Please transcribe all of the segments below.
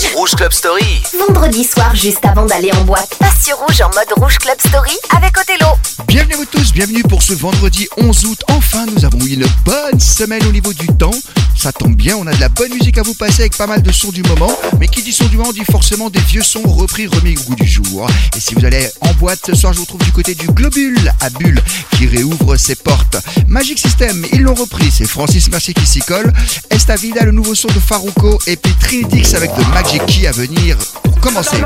Rouge. Rouge Club Story. Vendredi soir, juste avant d'aller en boîte, passe sur Rouge en mode Rouge Club Story avec Othello. Bienvenue à vous tous, bienvenue pour ce vendredi 11 août. Enfin, nous avons eu une bonne semaine au niveau du temps. Ça tombe bien, on a de la bonne musique à vous passer avec pas mal de sons du moment. Mais qui dit son du moment dit forcément des vieux sons repris, remis au goût du jour. Et si vous allez en boîte ce soir, je vous retrouve du côté du Globule à Bulle qui réouvre ses portes. Magic System, ils l'ont repris, c'est Francis Mercier qui s'y colle. Estavida, le nouveau son de Farouko et puis Trinidix avec de Magic Key à venir pour commencer.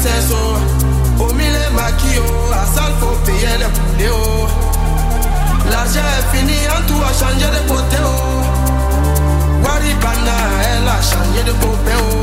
Princesse oh. Au milieu maquis oh. À salle faut payer les poulets oh. L'argent est fini, en tout a changé de côté. Oh. Waribana, elle a changé de côté. Oh.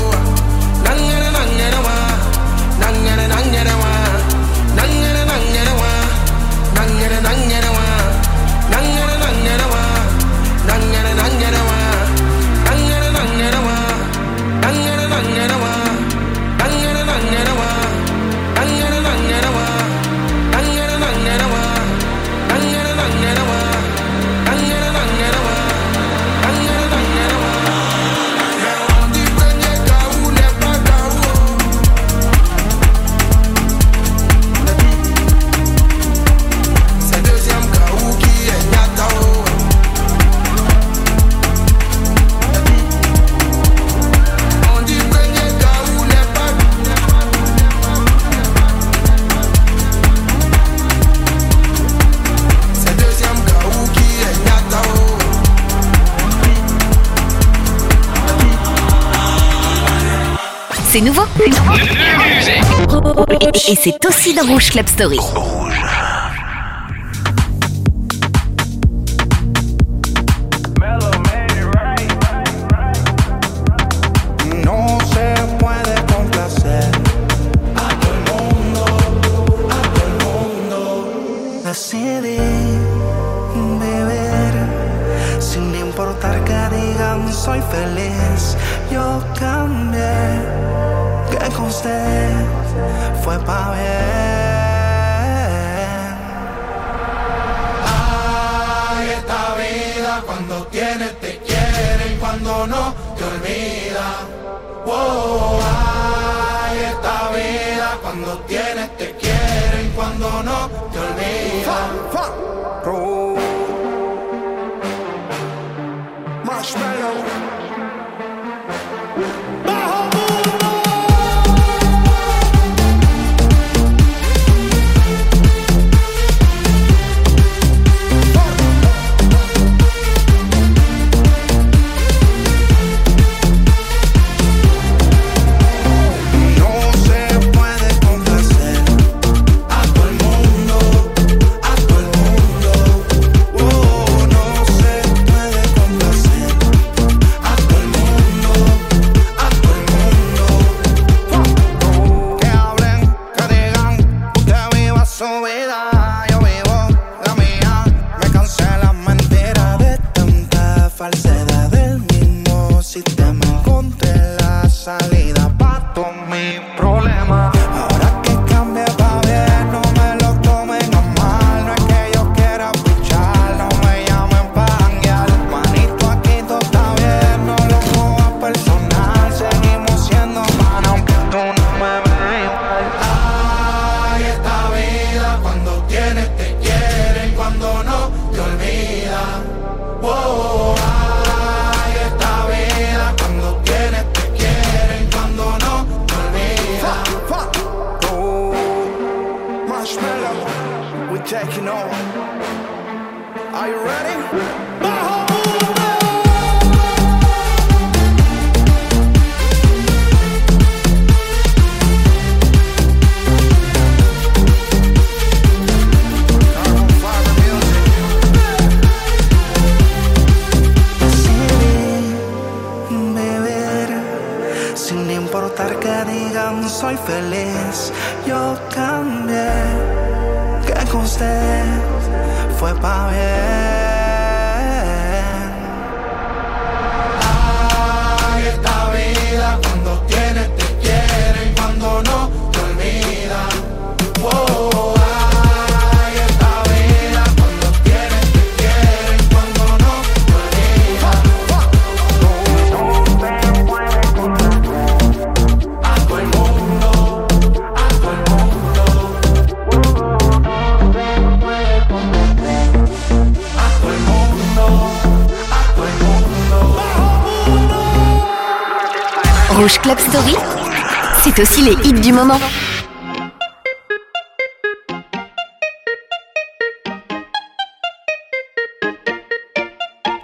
C'est nouveau. Et, c'est aussi dans Rouge Club Story. No Yo cambié, que con usted fue pa' bien. Ay, esta vida cuando tienes te quiere y cuando no te olvida. Wow, ay, esta vida cuando tienes te quiere y cuando no te olvida. we're taking off. Are you ready? about here Club Story, c'est aussi les hits du moment.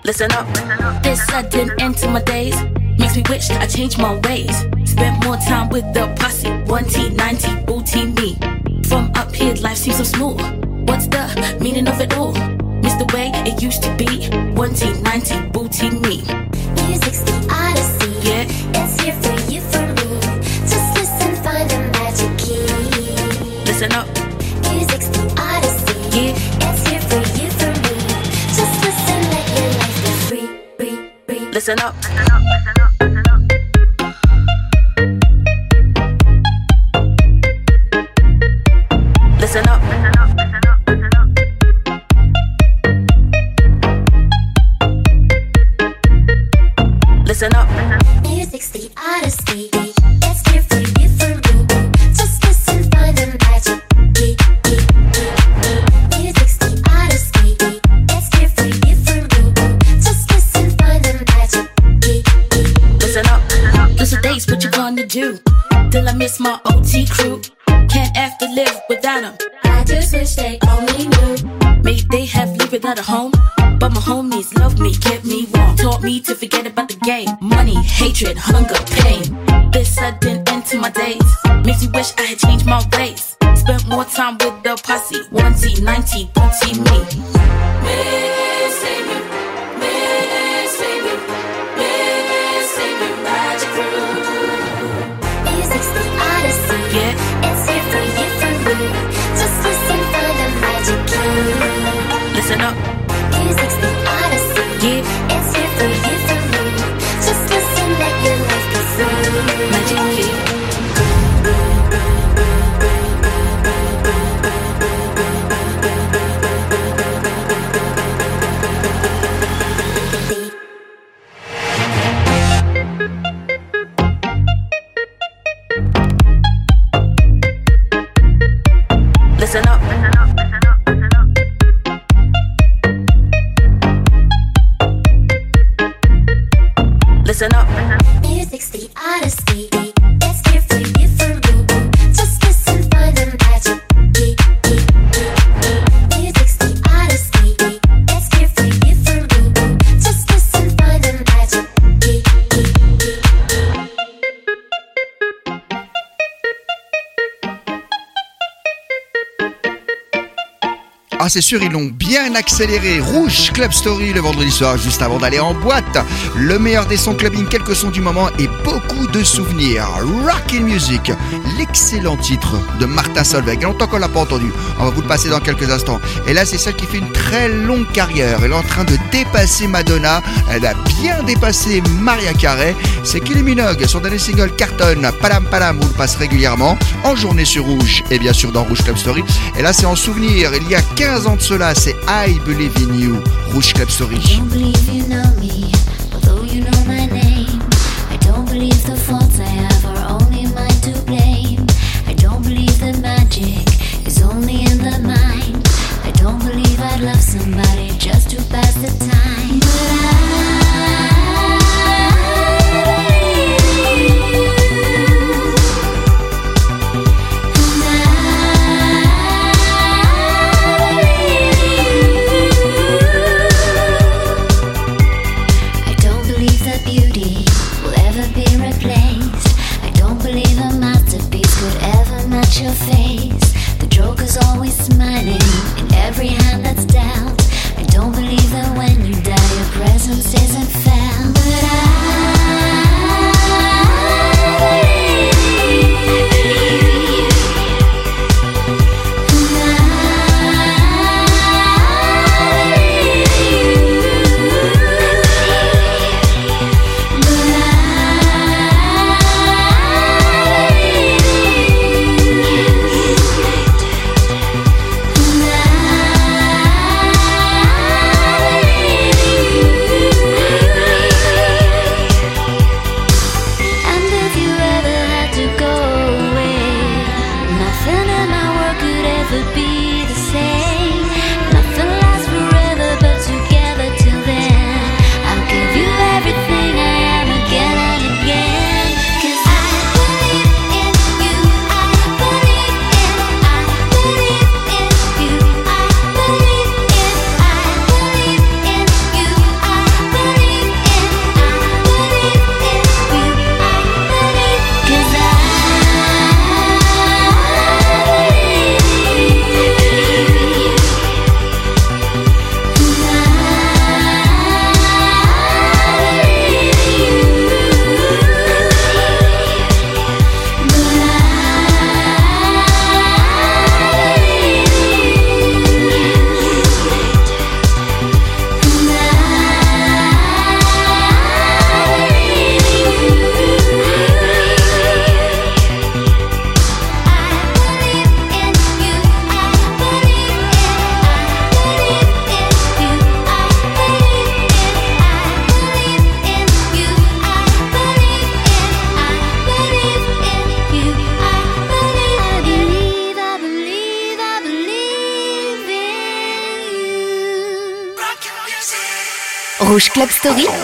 Listen up. This sudden end to my days makes me wish I changed my ways. Spent more time with the posse, 1T, 90, booty me. From up here, life seems so smooth. What's the meaning of it all? Miss the way it used to be. 1T, 90, booty me. Music's the odyssey. Listen up. Me to forget about the game. Money, hatred, hunger, pain. This sudden end to my days. Makes me wish I had changed my ways. Spent more time with the posse. 1T, 90, 2T me. Missing you, missing you, missing you, magic crew. Music's the odyssey. Yeah. It's here for you, for me. Just listen, find the magic key. Listen up, c'est sûr, ils l'ont bien accéléré. Rouge Club Story le vendredi soir, juste avant d'aller en boîte. Le meilleur des sons clubbing, quelques sons du moment et beaucoup de souvenirs. Rockin' Music, l'excellent titre de Martin Solveig. Il a longtemps qu'on l'a pas entendu. On va vous le passer dans quelques instants. Et là, c'est celle qui fait une très longue carrière. Elle est en train de dépasser Madonna. Elle a bien dépassé Maria Carey. C'est Kylie Minogue. Son dernier single cartonne. Palam Palam, vous le passe régulièrement. En journée sur Rouge et bien sûr dans Rouge Club Story. Et là, c'est en souvenir. Il y a 15 ans de cela, c'est I Believe in You. Rouge Club Story. что вы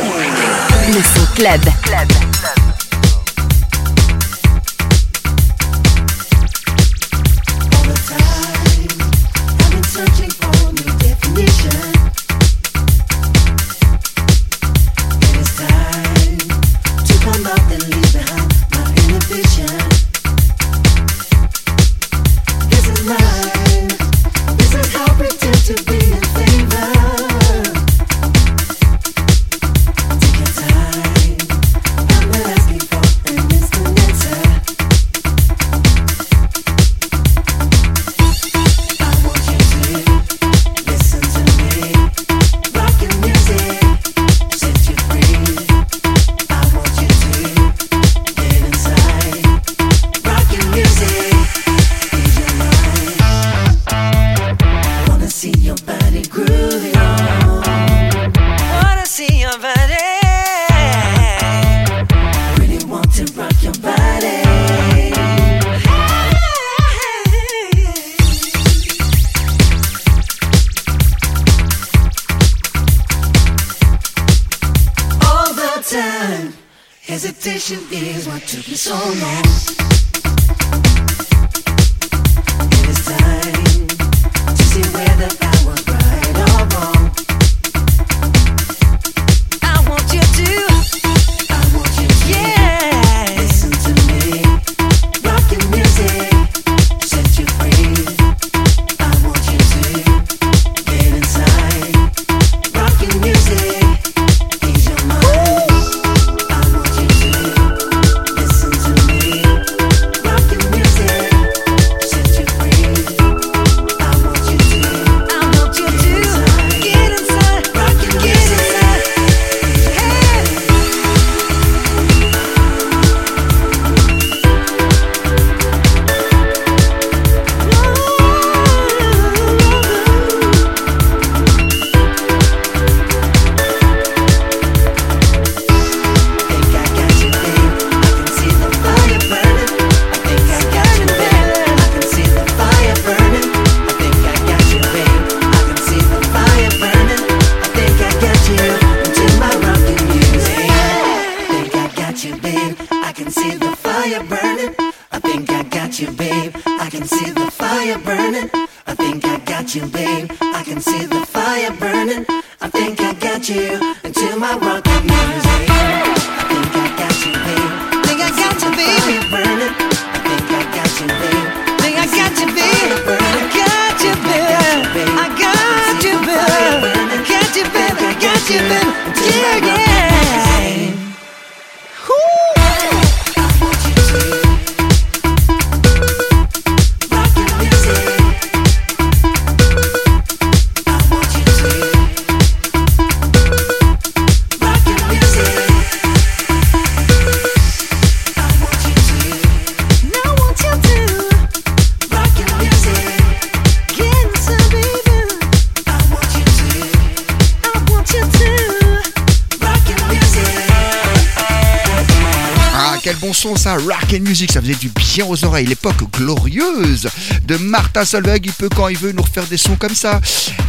aux oreilles. L'époque glorieuse de Martin Solveig, il peut quand il veut nous refaire des sons comme ça.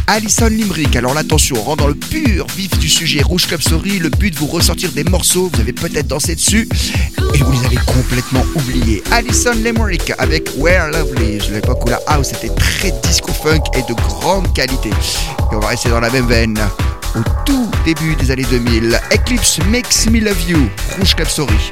Alison Limerick, alors l'attention, on rentre dans le pur vif du sujet. Rouge Club Story, le but de vous ressortir des morceaux, vous avez peut-être dansé dessus et vous les avez complètement oubliés. Alison Limerick avec Where Lovely, l'époque où la house était très disco-funk et de grande qualité. Et on va rester dans la même veine au tout début des années 2000. Eclipse Makes Me Love You, Rouge Club Story.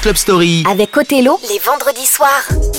Club Story. Avec Othello, les vendredis soirs.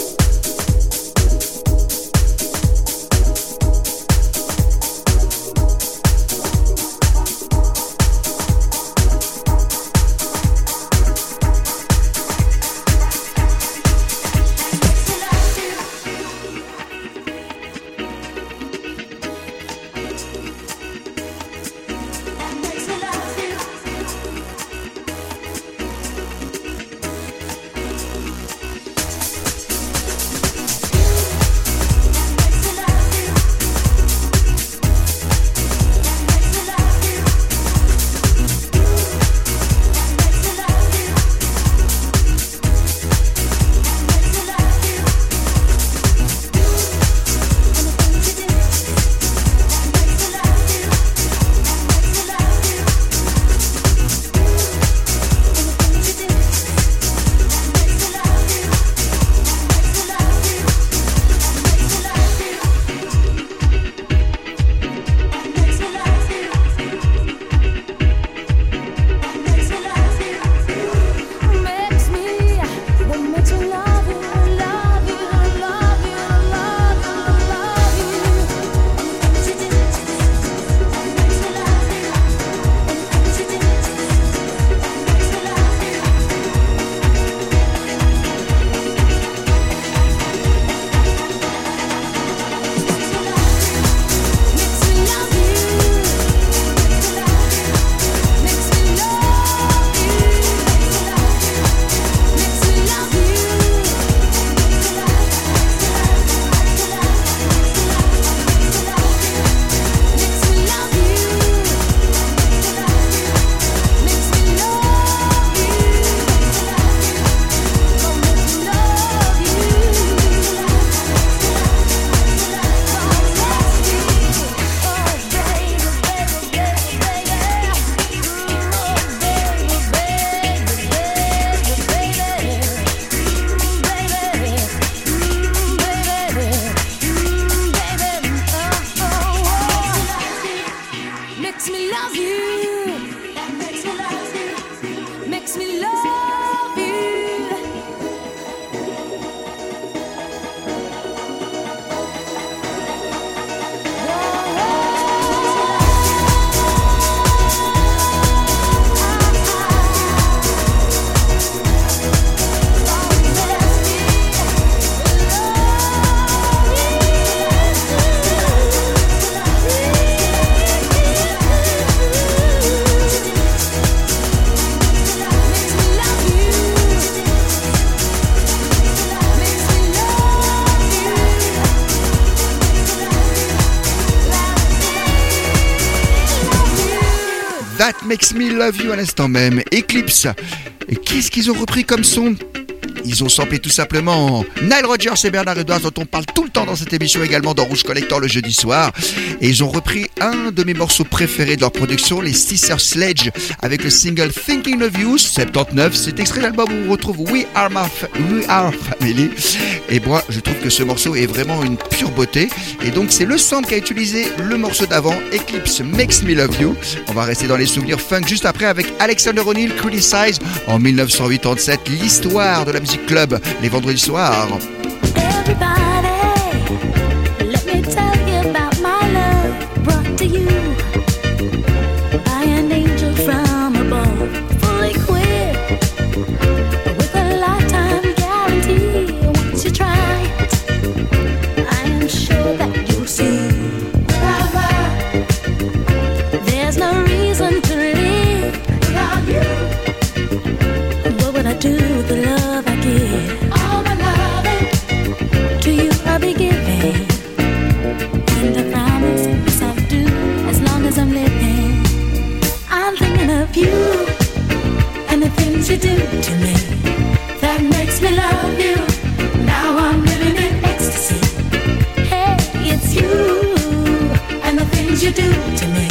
Makes Me Love You à l'instant même. Eclipse. Qu'est-ce qu'ils ont repris comme son ils ont samplé tout simplement Nile Rogers et Bernard Edwards, dont on parle tout le temps dans cette émission également dans Rouge Collector le jeudi soir. Et ils ont repris un de mes morceaux préférés de leur production, les Sister Sledge, avec le single Thinking of You 79. C'est extrait d'album où on retrouve We Are, My We Are Family. Et moi, je trouve que ce morceau est vraiment une pure beauté. Et donc, c'est le sample qu'a utilisé le morceau d'avant, Eclipse Makes Me Love You. On va rester dans les souvenirs funk juste après avec Alexander O'Neill, Criticize en 1987, l'histoire de la musique Club les vendredis soirs. you do to me?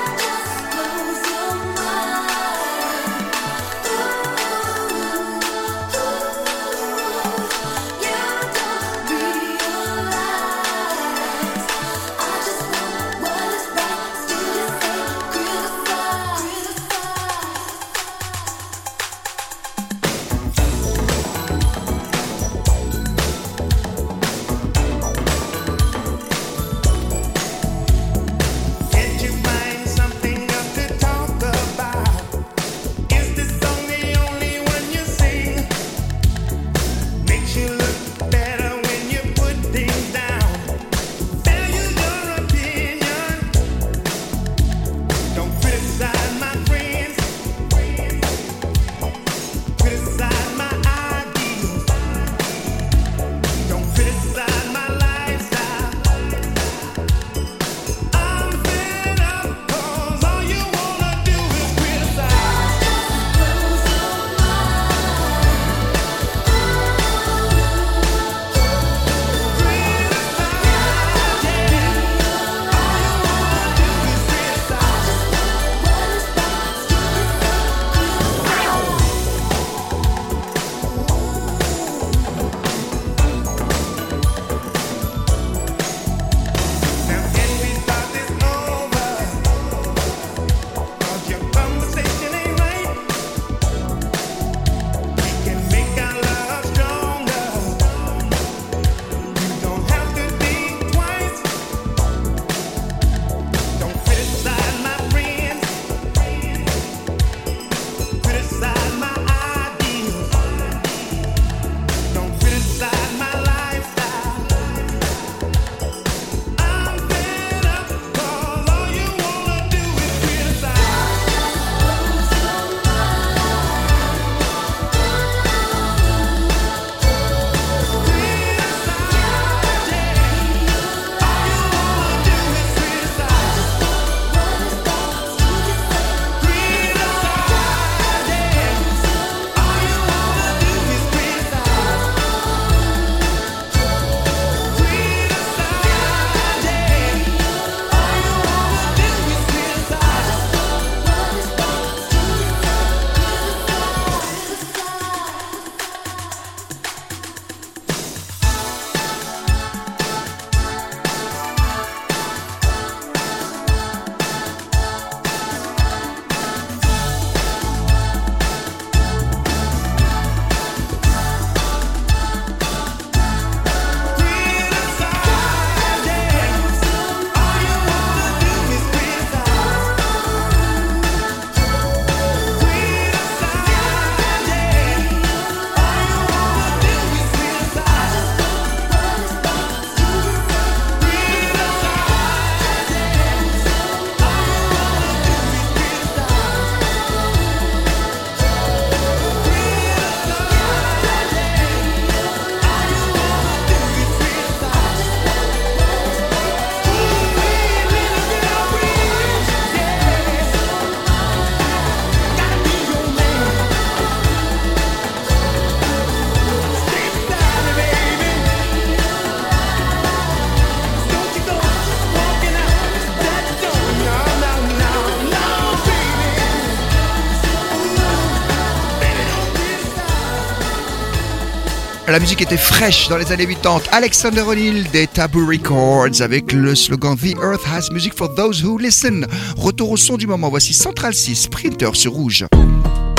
La musique était fraîche dans les années 80. Alexander O'Neill des Taboo Records avec le slogan The Earth has music for those who listen. Retour au son du moment. Voici Central 6 Sprinter sur rouge.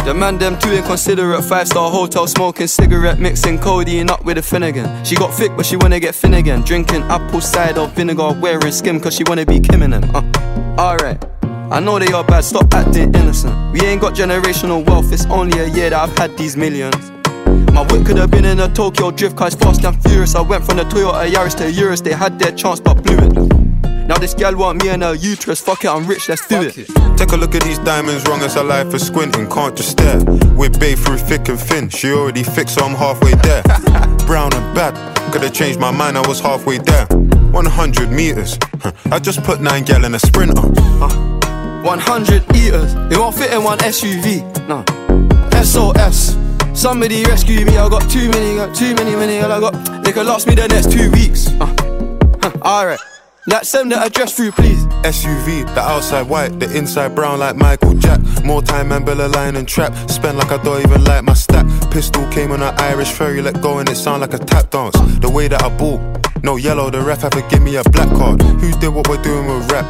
The man them too inconsiderate Five star hotel smoking cigarette Mixing codeine up with a Finnegan She got thick but she wanna get again Drinking apple cider vinegar Wearing skim cause she wanna be Kim them uh, Alright I know they are bad, stop acting innocent We ain't got generational wealth It's only a year that I've had these millions my whip could have been in a Tokyo drift car, it's fast and furious. I went from the Toyota Yaris to Urus, they had their chance but blew it. Now this gal want me and her uterus, fuck it, I'm rich, let's do it. Take a look at these diamonds, wrong as a life is squinting, can't just stare. We're babe through thick and thin, she already fixed, so I'm halfway there. Brown and bad, could have changed my mind, I was halfway there. 100 meters, I just put nine gal in a sprinter. 100 eaters, it won't fit in one SUV. No, SOS. Somebody rescue me, I got too many, got too many, many, all I got. They could last me the next two weeks. Uh, huh, Alright, like send the address through, please. SUV, the outside white, the inside brown like Michael Jack. More time and Bella line and trap. Spend like I don't even like my stack. Pistol came on an Irish ferry, let go and it sound like a tap dance. The way that I ball, no yellow, the ref have to give me a black card. Who did what we're doing with rap?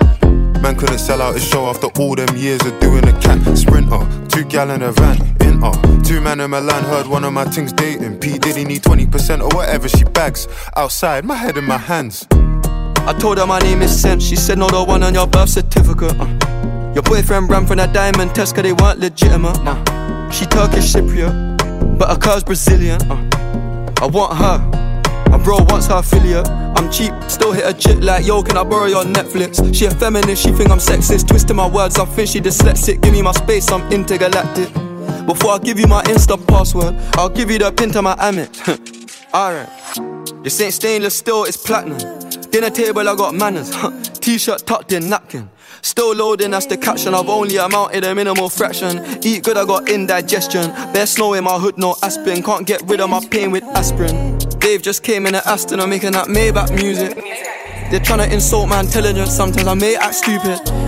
Man couldn't sell out his show after all them years of doing a cat sprinter. Two gallon a van, in uh. Two man in my Milan heard one of my things dating. P Diddy need 20% or whatever she bags. Outside, my head in my hands. I told her my name is Sen. She said, No, the one on your birth certificate. Uh. Your boyfriend ran from that diamond test cause they weren't legitimate. Uh. She Turkish Cypriot, but her car's Brazilian. Uh. I want her. My bro wants her affiliate. I'm cheap, still hit a chick like, yo, can I borrow your Netflix? She a feminist, she think I'm sexist. Twisting my words, I think she dyslexic. Give me my space, I'm intergalactic. Before I give you my Insta password, I'll give you the pin to my Amex. Alright. This ain't stainless steel, it's platinum. Dinner table, I got manners. T-shirt tucked in napkin. Still loading, that's the caption. I've only amounted a minimal fraction. Eat good, I got indigestion. Bare snow in my hood, no aspirin. Can't get rid of my pain with aspirin. Dave just came in at Aston, I'm making that Maybach music. They're tryna insult my intelligence, sometimes I may act stupid.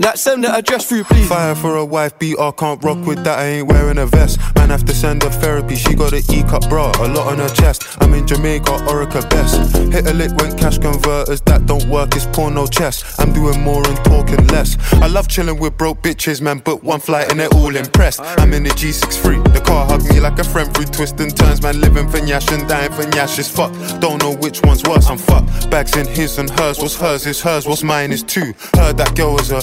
Like send the address through, please. Fire for a wife beater, can't rock with that, I ain't wearing a vest. Man, have to send her therapy, she got an E cup bra, a lot on her chest. I'm in Jamaica, Orica best. Hit a lick when cash converters, that don't work, it's porno chess. I'm doing more and talking less. I love chilling with broke bitches, man, but one flight and they're all impressed. I'm in the G63, the car hugged me like a friend through twists and turns, man, living for Nyash and dying for Nyash is fuck. Don't know which one's worse, I'm fucked. Bags in his and hers, what's hers is hers, what's mine is two. Heard that girl was a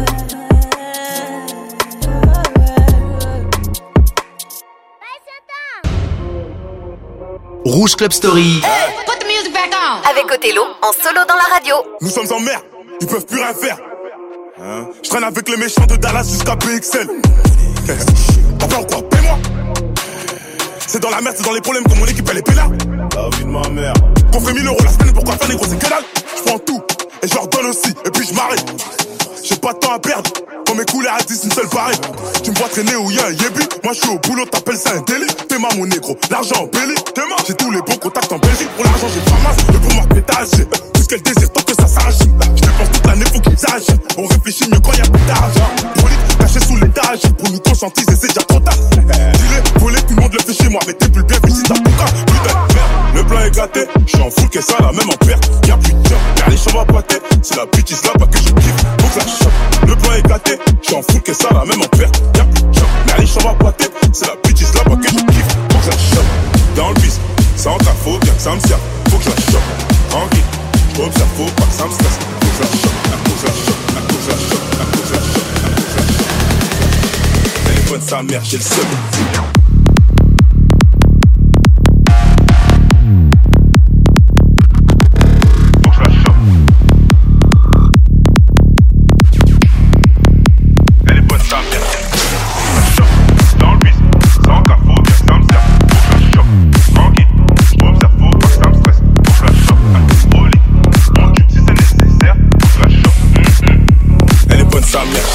Rouge Club Story. Put the music back on. Avec Othello en solo dans la radio. Nous sommes en mer, ils peuvent plus rien faire. Hein? Je traîne avec les méchants de Dallas jusqu'à BXL. Papa ou quoi Paie-moi C'est dans la merde, c'est dans les problèmes que mon équipe elle est pénale. La vie de ma mère. Qu'on fait 1000 euros la semaine, pourquoi faire des gros c'est que dalle Je prends tout et je leur donne aussi, et puis je m'arrête. J'ai pas de temps à perdre. Quand mes couleurs à 10, une seule pareille. Tu me vois traîner où y'a un yébi. Moi, je suis au boulot, t'appelles ça un délit. T'es ma mon négro. L'argent en ma. J'ai tous les bons contacts en Belgique. Pour l'argent, j'ai pas masse. Le pour moi, pétage. J'ai tout qu'elle désire tant que ça s'arrache. Je dépense toute l'année, faut qu'ils sachent. On réfléchit mieux quand y'a plus d'argent. Brolique, caché sous l'étage. Pour nous conscientiser, c'est déjà trop tard. Dis-le, voler, tout le monde le fait chez moi. Mais t'es plus si t'as ton cas. Putain. Le plan est gâté. J'suis en full, qu'est ça, la même en perte. Y'a plus de. Y'a les chambres à boiter. C'est la bitch là-bas que je kiffe. Faut que. Le plan est gâté. J'suis en foot que ça là, même en perte. Y'a plus de job. Mais allez, j'en pas tête. C'est la bêtise là-bas que je kiffe. Faut que je la chope. Dans le bus, sans ta faute, y'a que ça me sert. Faut que je la chope. Tranquille, faut pas que ça me stresse. Faut que faut que la faut que la faut que la chope. Téléphone sa mère, j'ai le seul.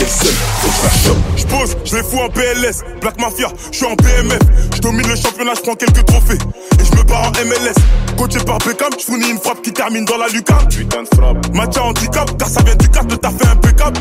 Je. J'pose, je les fous en PLS. Black Mafia, je suis en BMF. Je domine le championnat, je prends quelques trophées. Barre en MLS. Coaché par Beckham, je fournis une frappe qui termine dans la lucarne. Putain de frappe. Match à handicap, car ça vient du cadre, t'as fait impeccable.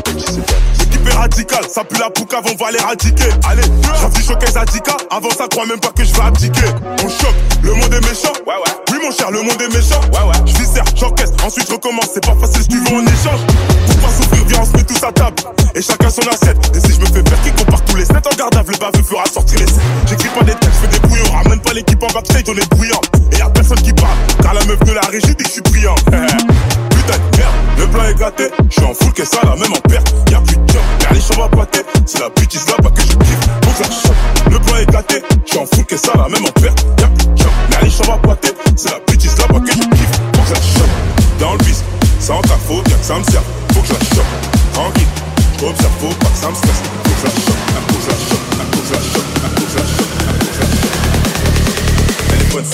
L'équipe est radicale, ça pue la poucave, on va l'éradiquer. Allez, j'affiche showcase Adika. Avant ça, crois même pas que je vais abdiquer. On choque, le monde est méchant. Ouais, ouais. Oui, mon cher, le monde est méchant. Ouais, ouais. Je viscère, j'encaisse, ensuite je recommence. C'est pas facile, je veux en échange. Pour pas souffrir, viens, on se met tous à table. Et chacun son assiette. Et si je me fais faire qui compare tous les 7 en gardable, le baveux fera sortir les 7. J'écris pas des textes, je fais des brouillons. Ramène pas l'équipe en backstage, on est bruyant. Et y'a personne qui parle, car la meuf de la régie dit je suis brillant. Putain de merde, le plan est gâté. Je suis en full, que ça, la même en perte. Y'a plus de job, car les chambres à pâté. C'est la bêtise là-bas que je kiffe. Faut que la. Le plan est gâté. Je suis en full, que ça, la même en perte. Y'a plus de job, car les chambres à pâté. C'est la bêtise là-bas que je kiffe. Faut que la. Dans le bis, sans ta faute, y'a que ça me sert. Faut que je la chope. Tranquille, j'observe, faut pas que ça me stresse. Faut que je la chope. Faut que je la chope. Faut que la chope.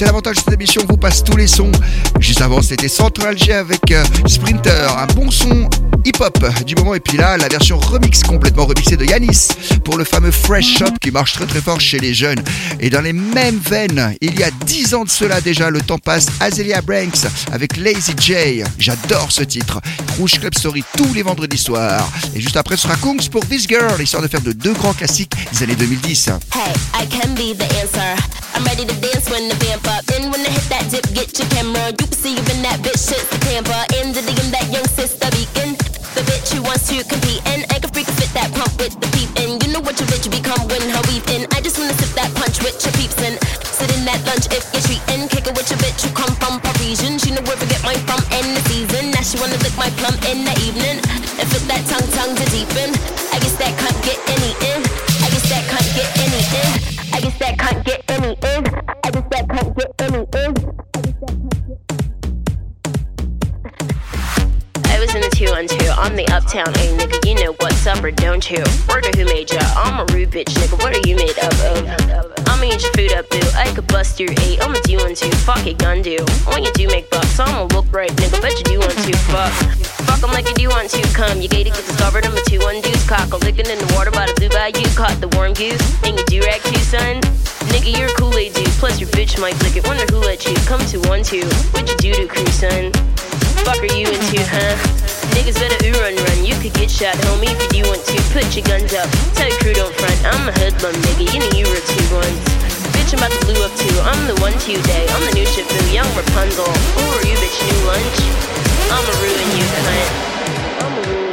c'est l'avantage de cette émission, on vous passe tous les sons. Juste avant, c'était Central G avec euh, Sprinter, un bon son hip-hop du moment. Et puis là, la version remix, complètement remixée de Yanis pour le fameux Fresh Shop qui marche très très fort chez les jeunes. Et dans les mêmes veines, il y a 10 ans de cela déjà, le temps passe, Azelia Branks avec Lazy J. J'adore ce titre. Rouge Club Story tous les vendredis soirs. Et juste après, ce sera Kungs pour This Girl, histoire de faire de deux grands classiques des années 2010. Hey, I can be the. I'm ready to dance when the vamp up. Then when I hit that dip, get your camera. You can see in that bitch shit, the camper. In the DM, that young sister beacon. The bitch who wants to compete and I can freak fit that pump with the peep. And you know what your bitch become when her weeping. I just wanna sip that punch with your peeps and sit in that lunch if you're treating. Kick it with your bitch who come from Parisian. She know where to get mine from in the season. Now she wanna lick my plum in the evening and fit that tongue tongue to deepen. That can't get any in. I just that can't get any in. Two on two. I'm the uptown A nigga. You know what's up or don't you? Word who made ya? I'm a rude bitch nigga. What are you made up of? I'ma eat your food up, boo. I could bust your eight. I'ma do one two. Fuck it, gun do. When you do make bucks, I'ma look right, nigga. Bet you do want to. Fuck. Fuck 'em like you do want to. Come, you gated, get discovered. I'm a two one deuce. Cock licking in the water by the blue bayou. Caught the warm goose. And you do rag too, son. Nigga, you're a Kool-Aid dude. Plus your bitch might lick it. Wonder who let you come to one two. What you do to crew, son? Fuck are you into, huh? Niggas better ooh run run. You could get shot, homie, if you want to. Put your guns up. Tell your crew don't front. I'm a hoodlum, nigga. You know you were two ones. Bitch, I'm about to blue up too. I'm the one two day. I'm the new boo, young Rapunzel. Who are you, bitch? New lunch? I'ma ruin you, cunt. I'ma ruin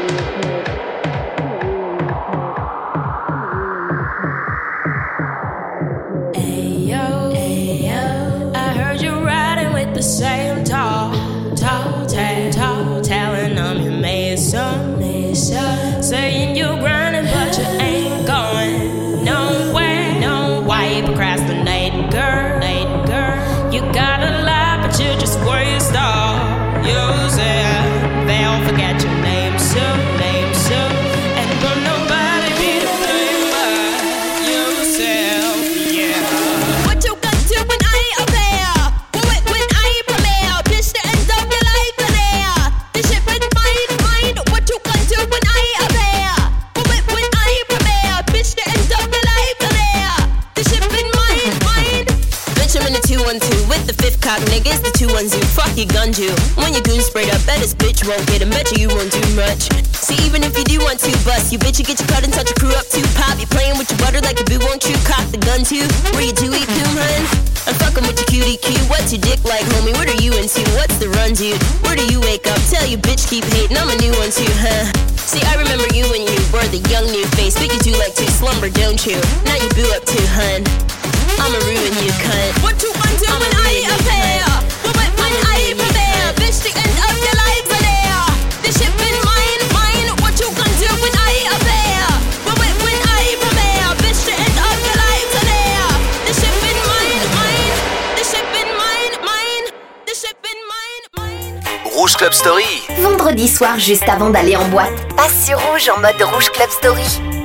with your gun too. When your goon sprayed up, bet this bitch won't get him. Bet you you won't do much. See, even if you do want to bust, you bitch, you get your cut and touch your crew up too. Pop, you playing with your butter like a boo, won't you? Cock the gun too. Where you do eat coon, hun? I'm fucking with your cutie cue. What's your dick like, homie? What are you into? What's the run, dude? Where do you wake up? Tell you bitch keep hating. I'm a new one too, huh? See, I remember you when you were the young new face, but you do like to slumber, don't you? Now you boo up too, hun. I'ma ruin you, cunt. What you juste avant d'aller en boîte, passe sur Rouge en mode Rouge Club Story.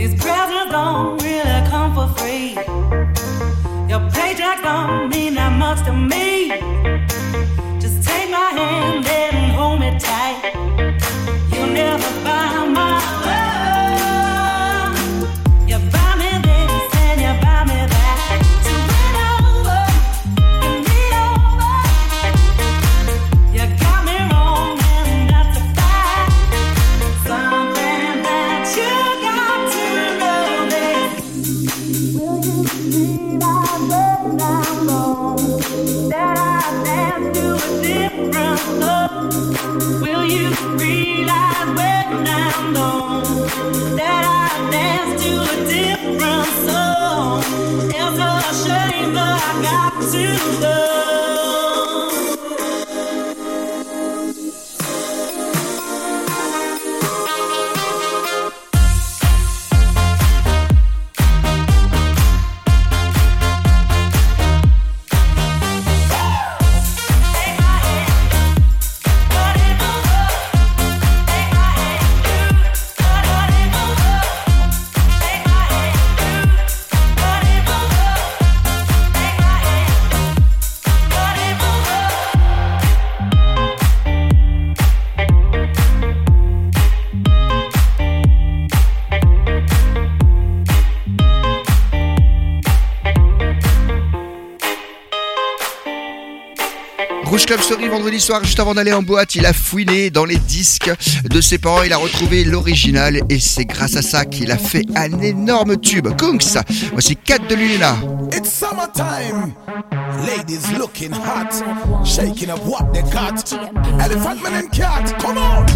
These presents don't really come for free. Your paycheck don't mean that much to me. Juste avant d'aller en boîte, il a fouiné dans les disques de ses parents, il a retrouvé l'original et c'est grâce à ça qu'il a fait un énorme tube. Kunks, voici 4 de Luna. It's summertime. Ladies looking hot, shaking up what they got. Elephant and cat, come on.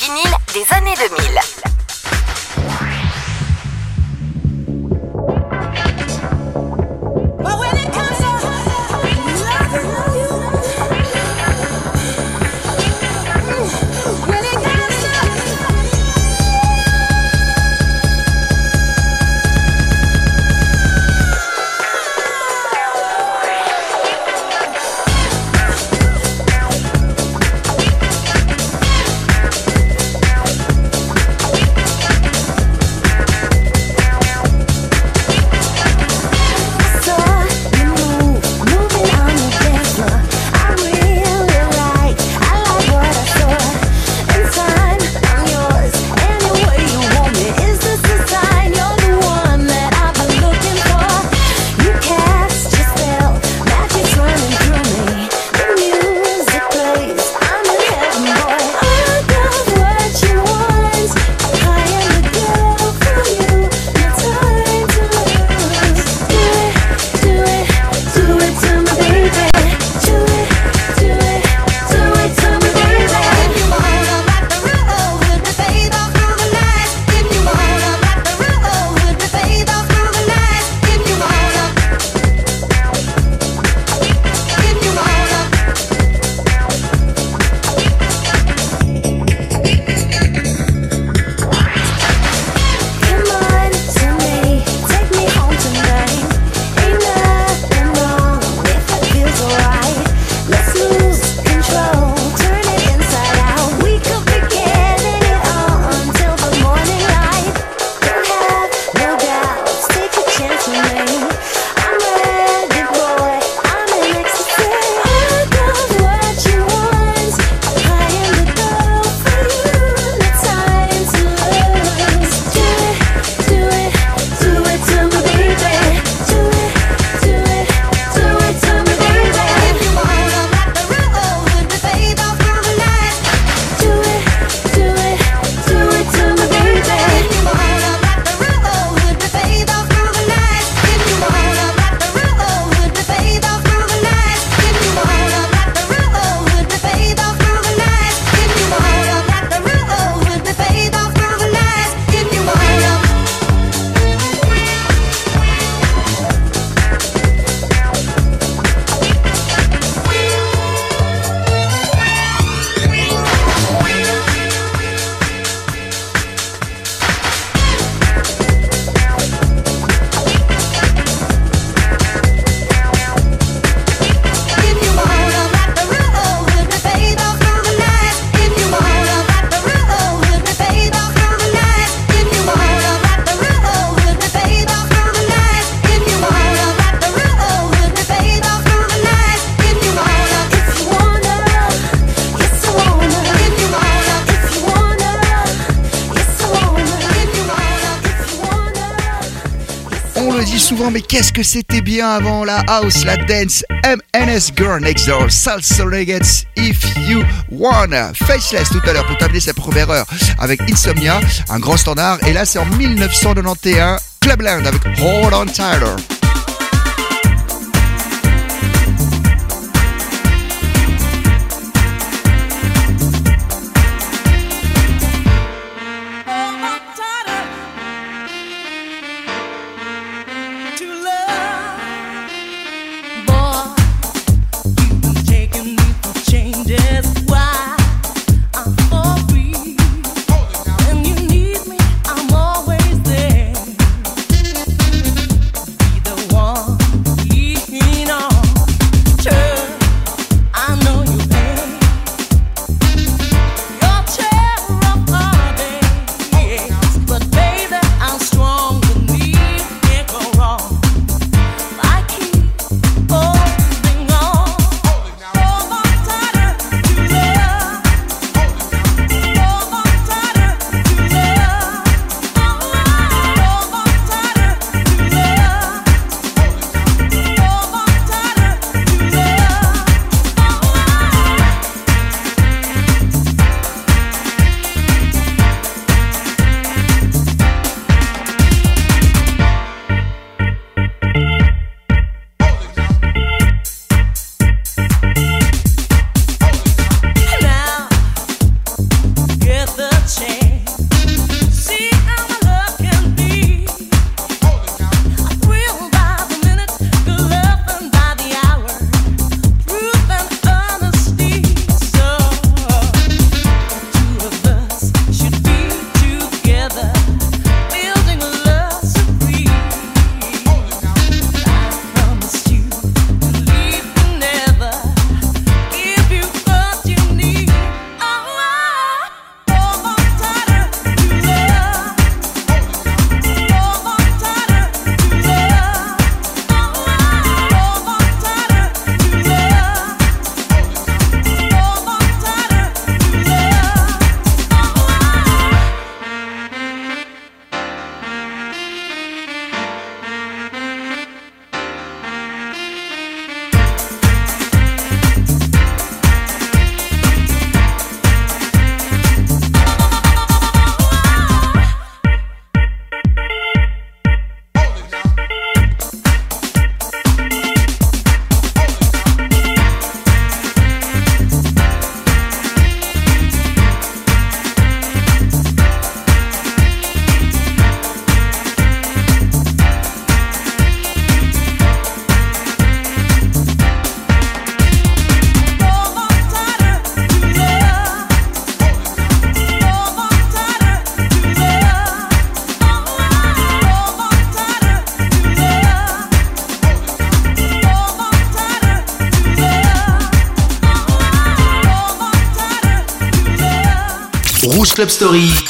Ressort mais qu'est-ce que c'était bien avant la house, la dance, MNS Girl Next Door, Salsa Nuggets, If You Wanna, Faceless tout à l'heure pour terminer sa première heure avec Insomnia, un grand standard, et là c'est en 1991, Clubland avec Hold On Tyler. Club Story.